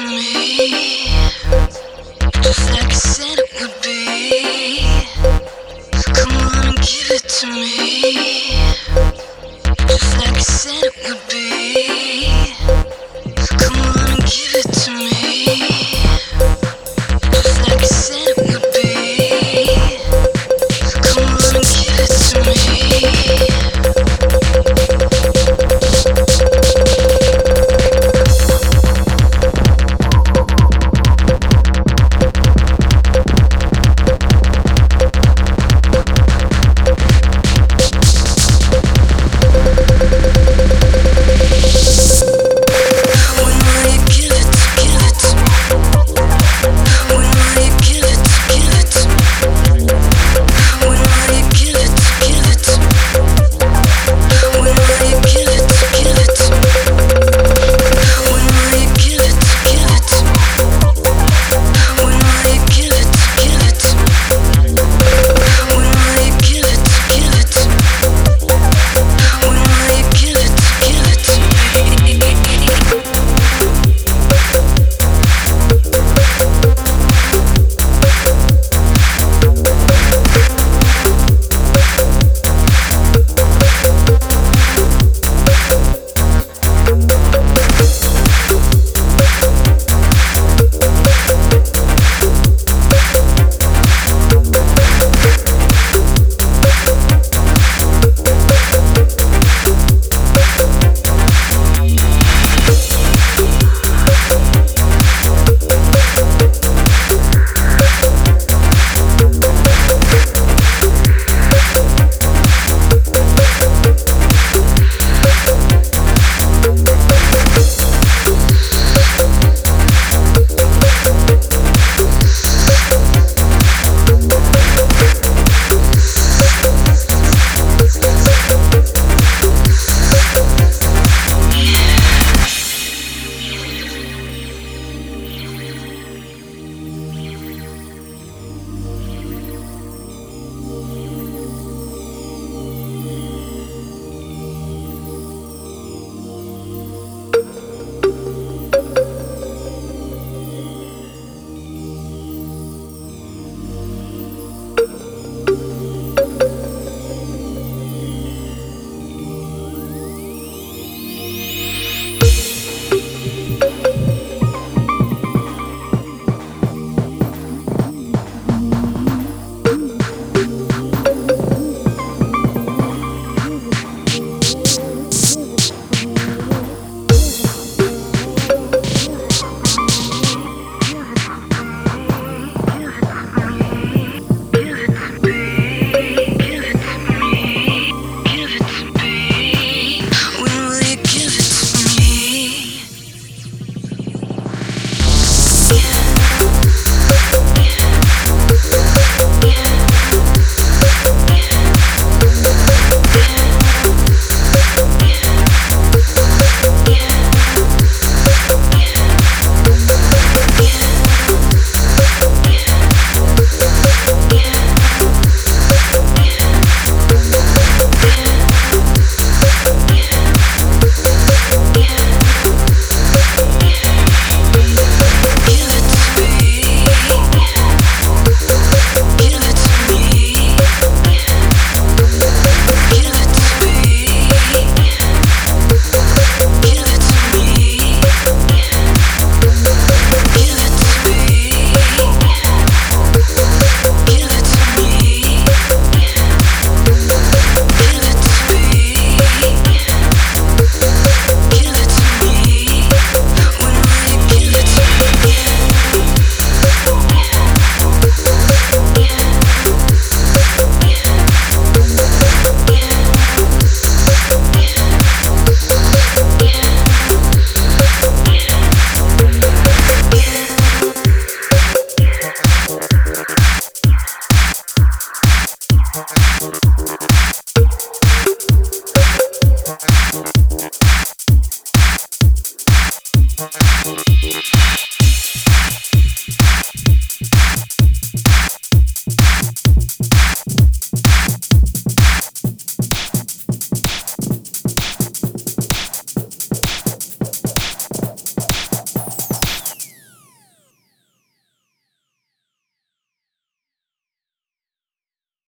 to me, just like you said it would be. Come on and give it to me, just like you said it would be. Come on and give it to me.